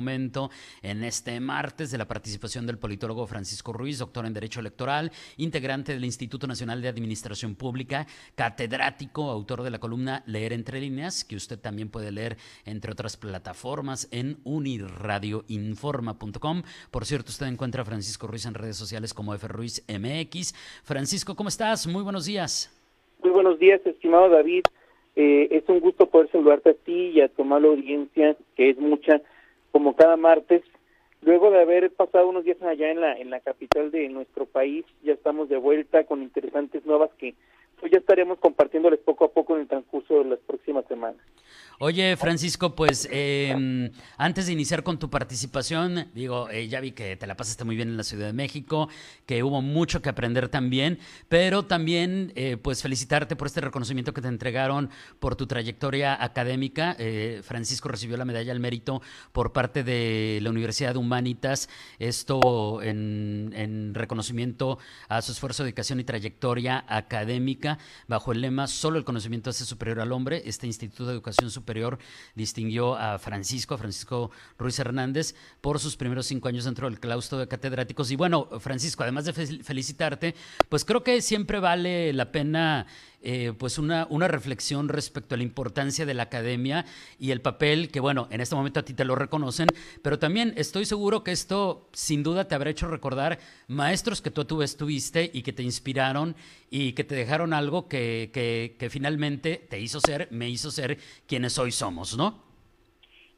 momento en este martes de la participación del politólogo Francisco Ruiz, doctor en Derecho Electoral, integrante del Instituto Nacional de Administración Pública, catedrático, autor de la columna Leer entre líneas, que usted también puede leer entre otras plataformas en uniradioinforma.com. Por cierto, usted encuentra a Francisco Ruiz en redes sociales como FRuizMX. Francisco, ¿cómo estás? Muy buenos días. Muy buenos días, estimado David. Eh, es un gusto poder saludarte a ti y a tu mala audiencia, que es mucha como cada martes. Luego de haber pasado unos días allá en la en la capital de nuestro país, ya estamos de vuelta con interesantes nuevas que ya estaremos compartiéndoles poco a poco en el transcurso de las próximas semanas. Oye, Francisco, pues eh, antes de iniciar con tu participación, digo, eh, ya vi que te la pasaste muy bien en la Ciudad de México, que hubo mucho que aprender también, pero también, eh, pues felicitarte por este reconocimiento que te entregaron por tu trayectoria académica. Eh, Francisco recibió la medalla al mérito por parte de la Universidad de Humanitas, esto en, en reconocimiento a su esfuerzo, dedicación y trayectoria académica, bajo el lema Solo el conocimiento hace superior al hombre. Este Instituto de Educación Superior distinguió a Francisco, a Francisco Ruiz Hernández, por sus primeros cinco años dentro del claustro de catedráticos. Y bueno, Francisco, además de felicitarte, pues creo que siempre vale la pena eh, pues una, una reflexión respecto a la importancia de la academia y el papel que, bueno, en este momento a ti te lo reconocen, pero también estoy seguro que esto sin duda te habrá hecho recordar maestros que tú, tú estuviste y que te inspiraron y que te dejaron algo que, que, finalmente te hizo ser, me hizo ser quienes hoy somos, ¿no?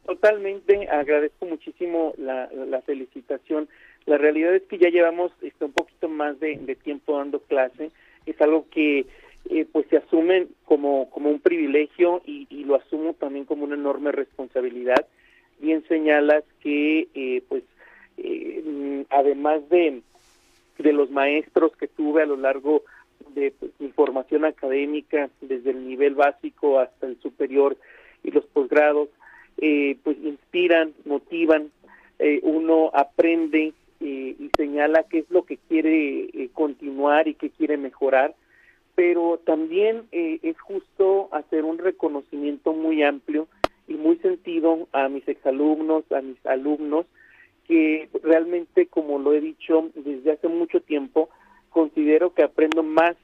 Totalmente, agradezco muchísimo la, la felicitación. La realidad es que ya llevamos este, un poquito más de tiempo dando clase. Es algo que eh, pues se asumen como, como un privilegio y, y, lo asumo también como una enorme responsabilidad. Bien señalas que eh, pues eh, además de, de los maestros que tuve a lo largo de pues, mi formación académica, desde el nivel básico hasta el superior y los posgrados, eh, pues inspiran, motivan, eh, uno aprende y señala qué es lo que quiere continuar y qué quiere mejorar pero también eh, es justo hacer un reconocimiento muy amplio y muy sentido a mis exalumnos, a mis alumnos, que realmente, como lo he dicho desde hace mucho tiempo, considero que aprendo más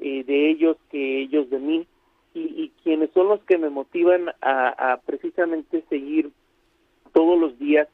eh, de ellos que ellos de mí. Y, quienes son los que me motivan a, a precisamente seguir todos los días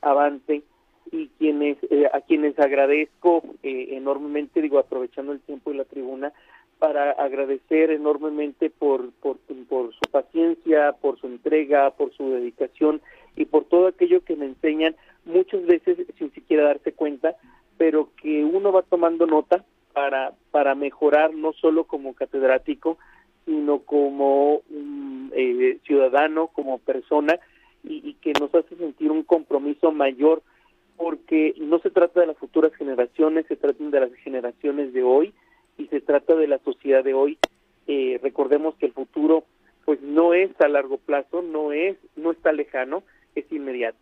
avante y quienes eh, a quienes agradezco eh, enormemente digo aprovechando el tiempo y la tribuna para agradecer enormemente por, por, su paciencia, por su entrega, por su dedicación y por todo aquello que me enseñan, muchas veces sin siquiera darse cuenta, pero que uno va tomando nota para, para mejorar no solo como catedrático, sino como un eh, ciudadano, como persona, y, y que nos hace sentir un compromiso mayor, porque no se trata de las futuras generaciones, se trata de las generaciones de hoy, trata de la sociedad de hoy. Eh, recordemos que el futuro pues no es a largo plazo, no es, no está lejano, es inmediato.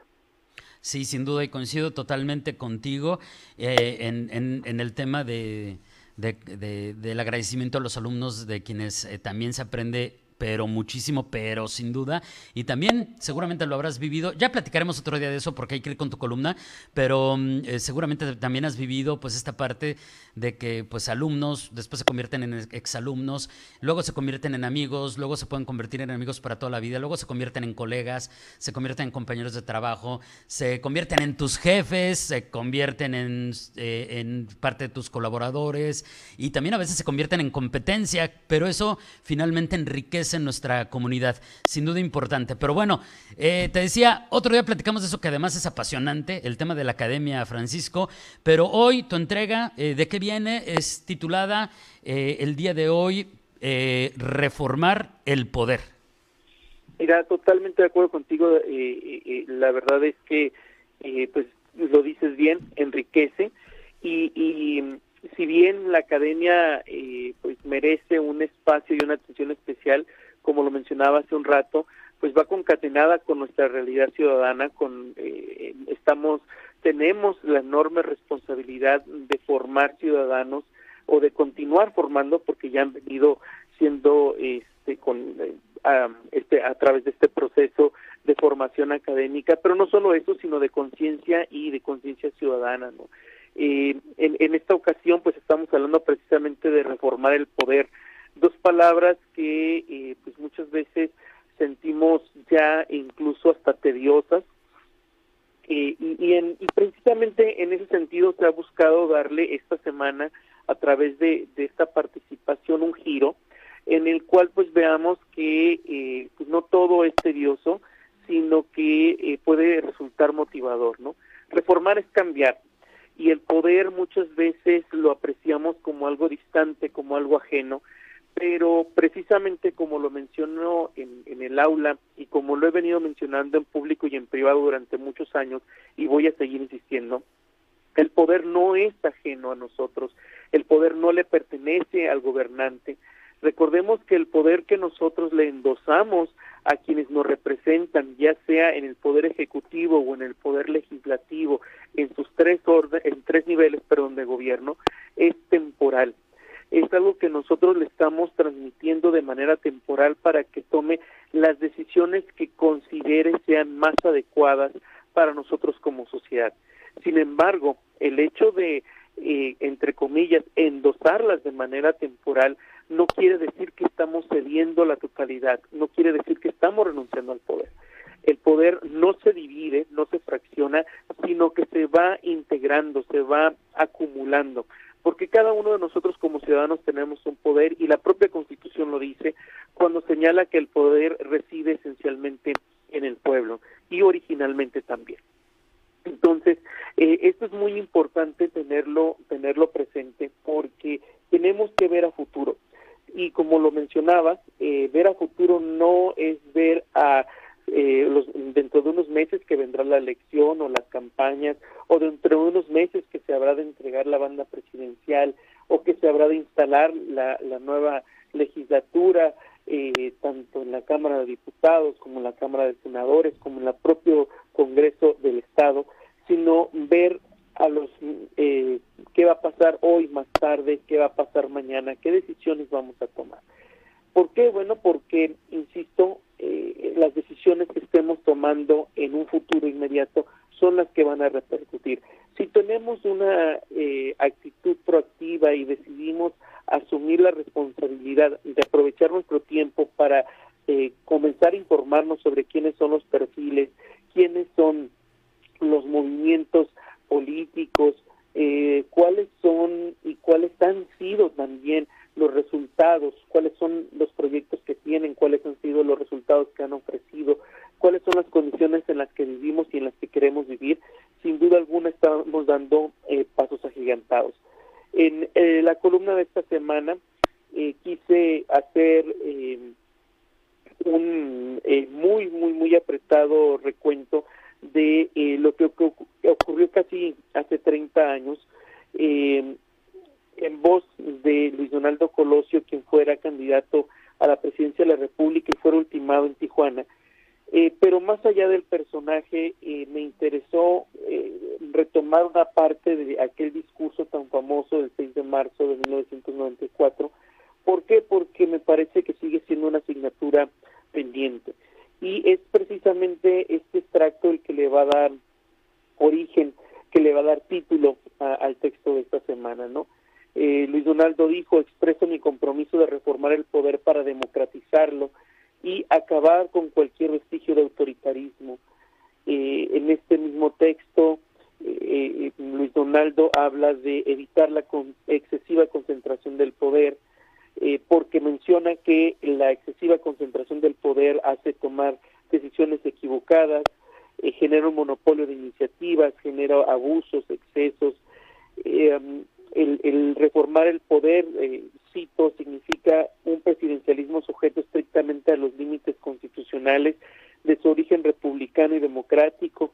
Sí, sin duda y coincido totalmente contigo eh, en, el tema de, del agradecimiento a los alumnos de quienes eh, también se aprende pero muchísimo, pero sin duda. Y también seguramente lo habrás vivido. Ya platicaremos otro día de eso porque hay que ir con tu columna, pero mm, eh, seguramente también has vivido pues esta parte de que pues alumnos después se convierten en exalumnos, luego se convierten en amigos, luego se pueden convertir en amigos para toda la vida, luego se convierten en colegas, se convierten en compañeros de trabajo, se convierten en tus jefes, se convierten en, eh, en parte de tus colaboradores y también a veces se convierten en competencia, pero eso finalmente enriquece en nuestra comunidad, sin duda importante. Pero bueno, eh, te decía, otro día platicamos de eso que además es apasionante, el tema de la academia, Francisco, pero hoy tu entrega, eh, ¿de qué viene? Es titulada eh, el día de hoy, Reformar el Poder. Mira, totalmente de acuerdo contigo, la verdad es que, pues lo dices bien, enriquece y, y si bien la academia merece un espacio y una atención especial, como lo mencionaba hace un rato, pues va concatenada con nuestra realidad ciudadana, con eh, estamos tenemos la enorme responsabilidad de formar ciudadanos o de continuar formando porque ya han venido siendo este con este a través de este proceso de formación académica pero no solo eso sino de conciencia y de conciencia ciudadana no eh, en, en esta ocasión pues estamos hablando precisamente de reformar el poder dos palabras que eh, pues muchas veces sentimos ya incluso hasta tediosas eh, y, y, en, y precisamente en ese sentido se ha buscado darle esta semana a través de, de esta participación un giro en el cual pues veamos que eh, pues no todo es tedioso, sino que eh, puede resultar motivador, ¿no? Reformar es cambiar y el poder muchas veces lo apreciamos como algo distante, como algo ajeno, pero precisamente como lo mencionó en, en, el aula y como lo he venido mencionando en público y en privado durante muchos años y voy a seguir insistiendo, el poder no es ajeno a nosotros, el poder no le pertenece al gobernante. Recordemos que el poder que nosotros le endosamos a quienes nos representan, ya sea en el poder ejecutivo o en el poder legislativo, en sus tres orden, en tres niveles, perdón, de gobierno, es temporal. Es algo que nosotros le estamos transmitiendo de manera temporal para que tome las decisiones que considere sean más adecuadas para nosotros como sociedad. Sin embargo, el hecho de, eh, entre comillas, endosarlas de manera temporal no quiere decir que estamos cediendo la totalidad, no quiere decir que estamos renunciando al poder. El poder no se divide, no se fracciona, sino que se va integrando, se va acumulando, porque cada uno de nosotros como ciudadanos tenemos un poder y la propia Constitución lo dice cuando señala que el poder reside esencialmente en el pueblo y originalmente también. Entonces, eh, esto es muy importante tenerlo, tenerlo presente porque tenemos que ver a. Y como lo mencionabas, eh, ver a futuro no es ver a eh, los, dentro de unos meses que vendrá la elección o las campañas, o dentro de unos meses que se habrá de entregar la banda presidencial, o que se habrá de instalar la, la nueva legislatura, eh, tanto en la Cámara de Diputados como en la Cámara de Senadores, como en el propio Congreso del Estado, sino ver a los eh, qué va a pasar hoy más tarde, qué va a pasar mañana, qué decisiones vamos a tomar. ¿Por qué? Bueno, porque, insisto, eh, las decisiones que estemos tomando en un futuro inmediato son las que van a repercutir. Si tenemos una eh, actitud proactiva y decidimos asumir la responsabilidad de aprovechar nuestro tiempo para eh, comenzar a informarnos sobre quiénes son los perfiles, quiénes son los movimientos políticos, eh, cuáles son y cuáles han sido también los resultados, cuáles son los proyectos que tienen, cuáles han sido los resultados que han ofrecido, cuáles son las condiciones en las que vivimos y en las que queremos vivir, sin duda alguna estamos dando eh, pasos agigantados. En eh, la columna de esta semana eh, quise hacer eh, un eh, muy, muy, muy apretado recuento de lo que ocurrió casi hace 30 años eh, en voz de Luis Donaldo Colosio, quien fuera candidato a la presidencia de la República y fuera ultimado en Tijuana. Eh, pero más allá del personaje, eh, me interesó eh, retomar una parte de aquel discurso tan famoso del 6 de marzo de 1994. ¿Por qué? Porque me parece que sigue siendo una asignatura pendiente. Y es precisamente este extracto el que le va a dar origen, que le va a dar título a, al texto de esta semana, ¿no? Eh, Luis Donaldo dijo, expreso mi compromiso de reformar el poder para democratizarlo y acabar con cualquier vestigio de autoritarismo. Eh, en este mismo texto, eh, Luis Donaldo habla de evitar la con excesiva concentración del poder, eh, porque menciona que la excesiva concentración del poder hace tomar decisiones equivocadas, eh, genera un monopolio de iniciativas, genera abusos, excesos. Eh, el, el, reformar el poder, eh, cito, significa un presidencialismo sujeto estrictamente a los límites constitucionales de su origen republicano y democrático,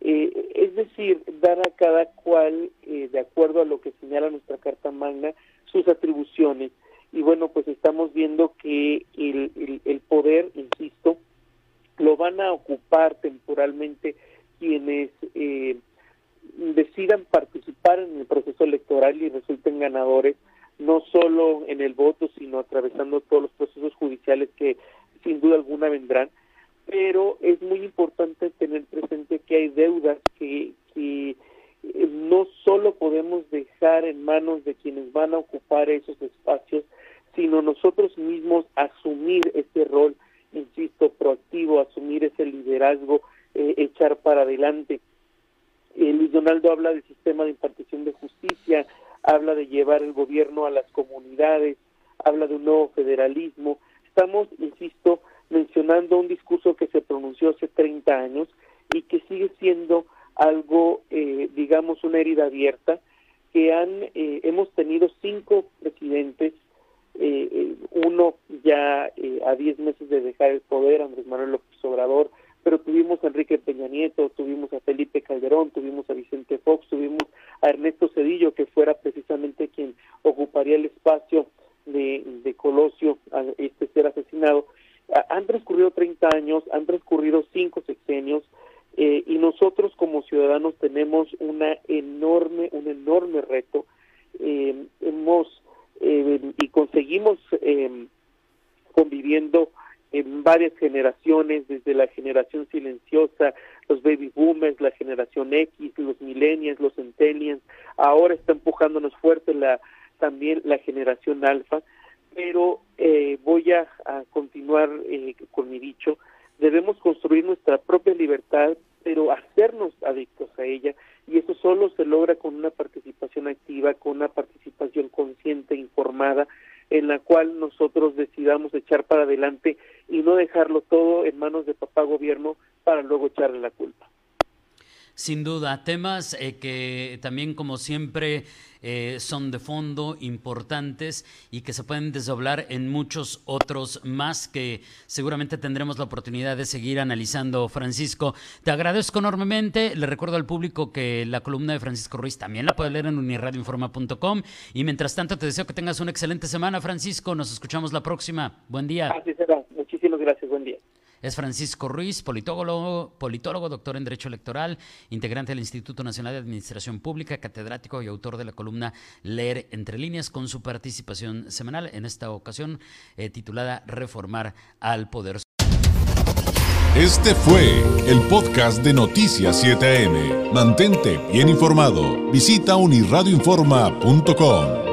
eh, es decir, dar a cada cual, eh, de acuerdo a lo que señala nuestra Carta Magna, sus atribuciones. Y bueno, pues estamos viendo que el, el poder, insisto, lo van a ocupar temporalmente quienes eh, decidan participar en el proceso electoral y resulten ganadores, no solo en el voto, sino atravesando todos los procesos judiciales que sin duda alguna vendrán. Pero es muy importante tener presente que hay deudas que, que eh, no solo podemos dejar en manos de quienes van a ocupar esos espacios, sino nosotros mismos asumir ese rol, insisto, proactivo, asumir ese liderazgo, eh, echar para adelante. Eh, Luis Donaldo habla del sistema de impartición de justicia, habla de llevar el gobierno a las comunidades, habla de un nuevo federalismo. Estamos, insisto, mencionando un discurso que se pronunció hace 30 años y que sigue siendo algo, eh, digamos, una herida abierta, que han, eh, hemos tenido cinco presidentes, eh, uno ya eh, a diez meses de dejar el poder, Andrés Manuel López Obrador, pero tuvimos a Enrique Peña Nieto, tuvimos a Felipe Calderón, tuvimos a Vicente Fox, tuvimos a Ernesto Cedillo, que fuera precisamente quien ocuparía el espacio de, de Colosio, a este ser asesinado. Han transcurrido 30 años, han transcurrido cinco sexenios, eh, y nosotros como ciudadanos tenemos una enorme, un enorme reto. Eh, hemos eh, y conseguimos eh, conviviendo en varias generaciones, desde la generación silenciosa, los baby boomers, la generación X, los millennials, los centennials, ahora está empujándonos fuerte la también la generación alfa, pero eh, voy a, continuar eh, con mi dicho, debemos construir nuestra propia libertad, pero hacernos adictos a ella, y eso solo se logra con una participación activa, con una participación consciente, informada, en la cual nosotros decidamos echar para adelante y no dejarlo todo en manos de papá gobierno para luego echarle la culpa. Sin duda, temas eh, que también como siempre eh, son de fondo importantes y que se pueden desdoblar en muchos otros más que seguramente tendremos la oportunidad de seguir analizando. Francisco, te agradezco enormemente. Le recuerdo al público que la columna de Francisco Ruiz también la puede leer en unirradioinforma.com y mientras tanto te deseo que tengas una excelente semana, Francisco. Nos escuchamos la próxima. Buen día. Así será. Muchísimas gracias. Buen día. Es Francisco Ruiz, politólogo, doctor en Derecho Electoral, integrante del Instituto Nacional de Administración Pública, catedrático y autor de la columna Leer entre líneas con su participación semanal, en esta ocasión eh, titulada Reformar al Poder. Este fue el podcast de Noticias 7am. Mantente bien informado. Visita unirradioinforma.com.